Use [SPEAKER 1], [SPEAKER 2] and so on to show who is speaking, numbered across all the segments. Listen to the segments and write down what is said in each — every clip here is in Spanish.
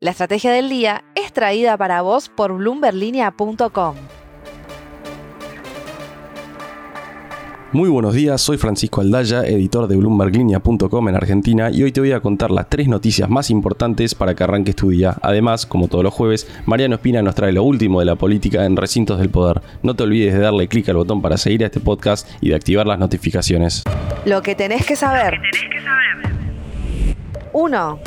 [SPEAKER 1] La estrategia del día es traída para vos por bloomberlinia.com.
[SPEAKER 2] Muy buenos días, soy Francisco Aldaya, editor de bloomberglinea.com en Argentina y hoy te voy a contar las tres noticias más importantes para que arranques tu día. Además, como todos los jueves, Mariano Espina nos trae lo último de la política en recintos del poder. No te olvides de darle clic al botón para seguir a este podcast y de activar las notificaciones.
[SPEAKER 1] Lo que tenés que saber. 1.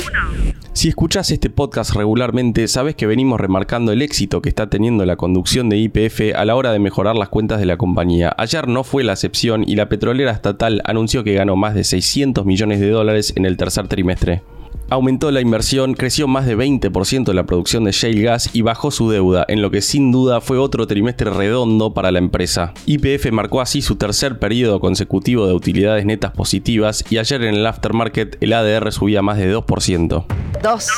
[SPEAKER 2] Si escuchas este podcast regularmente, sabes que venimos remarcando el éxito que está teniendo la conducción de IPF a la hora de mejorar las cuentas de la compañía. Ayer no fue la excepción y la petrolera estatal anunció que ganó más de 600 millones de dólares en el tercer trimestre aumentó la inversión, creció más de 20% la producción de shale gas y bajó su deuda, en lo que sin duda fue otro trimestre redondo para la empresa. YPF marcó así su tercer periodo consecutivo de utilidades netas positivas y ayer en el aftermarket el ADR subía más de 2%.
[SPEAKER 1] 2.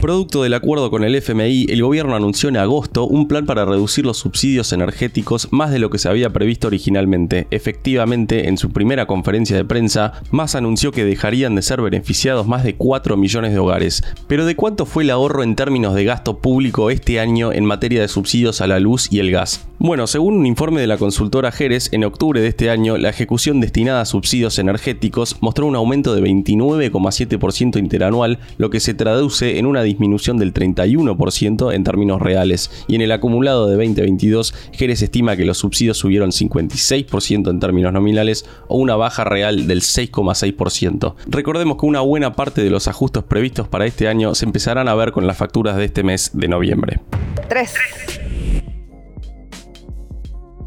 [SPEAKER 2] Producto del acuerdo con el FMI, el gobierno anunció en agosto un plan para reducir los subsidios energéticos más de lo que se había previsto originalmente. Efectivamente, en su primera conferencia de prensa, Más anunció que dejarían de ser beneficiados más de 4 millones de hogares. Pero ¿de cuánto fue el ahorro en términos de gasto público este año en materia de subsidios a la luz y el gas? Bueno, según un informe de la consultora Jerez, en octubre de este año, la ejecución destinada a subsidios energéticos mostró un aumento de 29,7% interanual, lo que se traduce en una disminución del 31% en términos reales. Y en el acumulado de 2022, Jerez estima que los subsidios subieron 56% en términos nominales o una baja real del 6,6%. Recordemos que una buena parte de los ajustes previstos para este año se empezarán a ver con las facturas de este mes de noviembre.
[SPEAKER 1] 3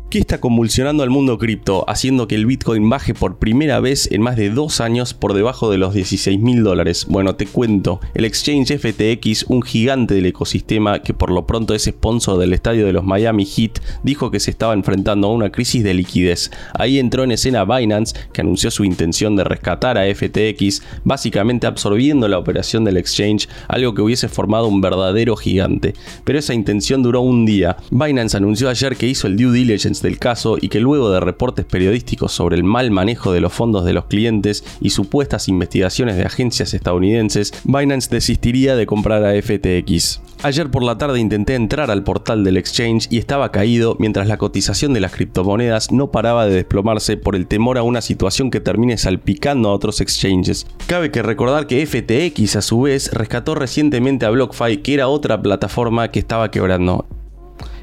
[SPEAKER 2] que está convulsionando al mundo cripto, haciendo que el Bitcoin baje por primera vez en más de dos años por debajo de los 16 mil dólares. Bueno, te cuento, el exchange FTX, un gigante del ecosistema que por lo pronto es sponsor del estadio de los Miami Heat, dijo que se estaba enfrentando a una crisis de liquidez. Ahí entró en escena Binance, que anunció su intención de rescatar a FTX, básicamente absorbiendo la operación del exchange, algo que hubiese formado un verdadero gigante. Pero esa intención duró un día. Binance anunció ayer que hizo el due diligence del caso y que luego de reportes periodísticos sobre el mal manejo de los fondos de los clientes y supuestas investigaciones de agencias estadounidenses, Binance desistiría de comprar a FTX. Ayer por la tarde intenté entrar al portal del exchange y estaba caído mientras la cotización de las criptomonedas no paraba de desplomarse por el temor a una situación que termine salpicando a otros exchanges. Cabe que recordar que FTX a su vez rescató recientemente a BlockFi que era otra plataforma que estaba quebrando.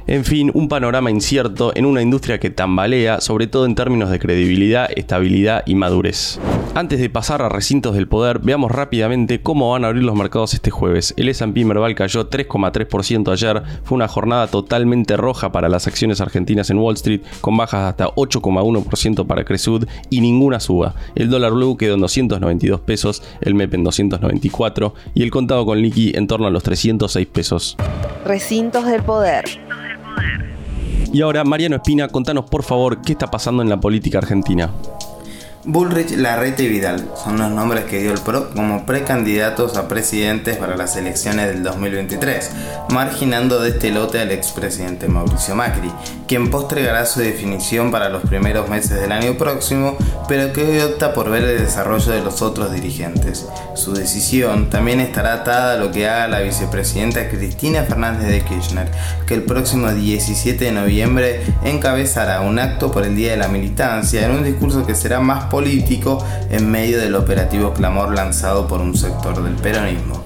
[SPEAKER 2] En fin, un panorama incierto en una industria que tambalea, sobre todo en términos de credibilidad, estabilidad y madurez. Antes de pasar a recintos del poder, veamos rápidamente cómo van a abrir los mercados este jueves. El S&P Merval cayó 3,3% ayer, fue una jornada totalmente roja para las acciones argentinas en Wall Street, con bajas hasta 8,1% para Cresud y ninguna suba. El dólar blue quedó en 292 pesos, el MEP en 294 y el contado con liqui en torno a los 306 pesos.
[SPEAKER 1] Recintos del poder.
[SPEAKER 2] Y ahora, Mariano Espina, contanos por favor qué está pasando en la política argentina.
[SPEAKER 3] Bullrich, Larreta y Vidal son los nombres que dio el PRO como precandidatos a presidentes para las elecciones del 2023, marginando de este lote al expresidente Mauricio Macri, quien postregará su definición para los primeros meses del año próximo, pero que hoy opta por ver el desarrollo de los otros dirigentes. Su decisión también estará atada a lo que haga la vicepresidenta Cristina Fernández de Kirchner, que el próximo 17 de noviembre encabezará un acto por el Día de la Militancia en un discurso que será más político en medio del operativo clamor lanzado por un sector del peronismo.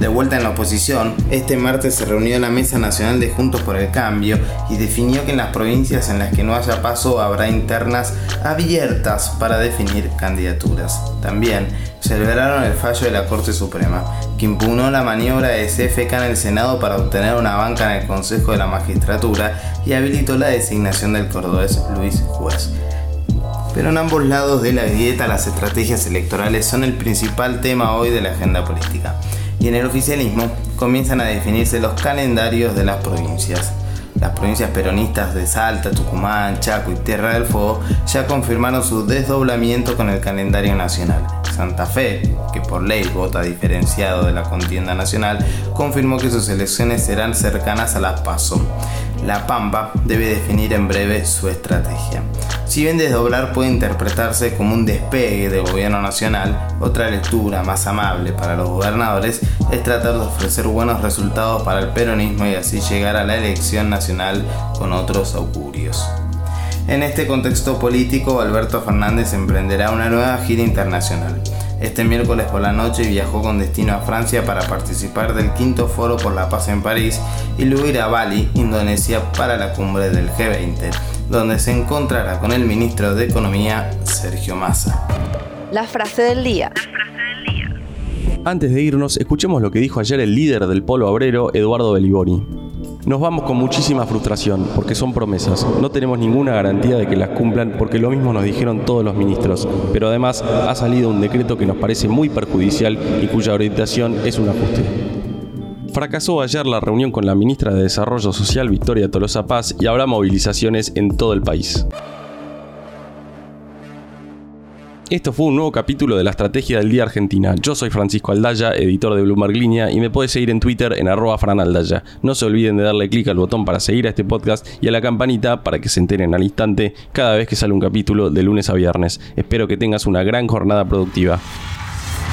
[SPEAKER 3] De vuelta en la oposición, este martes se reunió la Mesa Nacional de Juntos por el Cambio y definió que en las provincias en las que no haya paso habrá internas abiertas para definir candidaturas. También celebraron el fallo de la Corte Suprema, que impugnó la maniobra de CFK en el Senado para obtener una banca en el Consejo de la Magistratura y habilitó la designación del cordobés Luis Juez. Pero en ambos lados de la dieta las estrategias electorales son el principal tema hoy de la agenda política. Y en el oficialismo comienzan a definirse los calendarios de las provincias. Las provincias peronistas de Salta, Tucumán, Chaco y Tierra del Fuego ya confirmaron su desdoblamiento con el calendario nacional. Santa Fe, que por ley vota diferenciado de la contienda nacional, confirmó que sus elecciones serán cercanas a las PASO. La Pampa debe definir en breve su estrategia. Si bien desdoblar puede interpretarse como un despegue del gobierno nacional, otra lectura más amable para los gobernadores es tratar de ofrecer buenos resultados para el peronismo y así llegar a la elección nacional con otros augurios. En este contexto político, Alberto Fernández emprenderá una nueva gira internacional. Este miércoles por la noche viajó con destino a Francia para participar del quinto foro por la paz en París y luego ir a Bali, Indonesia, para la cumbre del G20, donde se encontrará con el ministro de Economía, Sergio Massa.
[SPEAKER 1] La frase del día.
[SPEAKER 2] Antes de irnos, escuchemos lo que dijo ayer el líder del polo obrero, Eduardo Beliboni. Nos vamos con muchísima frustración, porque son promesas. No tenemos ninguna garantía de que las cumplan, porque lo mismo nos dijeron todos los ministros. Pero además ha salido un decreto que nos parece muy perjudicial y cuya orientación es un ajuste. Fracasó ayer la reunión con la ministra de Desarrollo Social, Victoria Tolosa Paz, y habrá movilizaciones en todo el país. Esto fue un nuevo capítulo de la Estrategia del Día Argentina. Yo soy Francisco Aldaya, editor de Bloomberg Línea, y me puedes seguir en Twitter en arroba franaldaya. No se olviden de darle clic al botón para seguir a este podcast y a la campanita para que se enteren al instante cada vez que sale un capítulo de lunes a viernes. Espero que tengas una gran jornada productiva.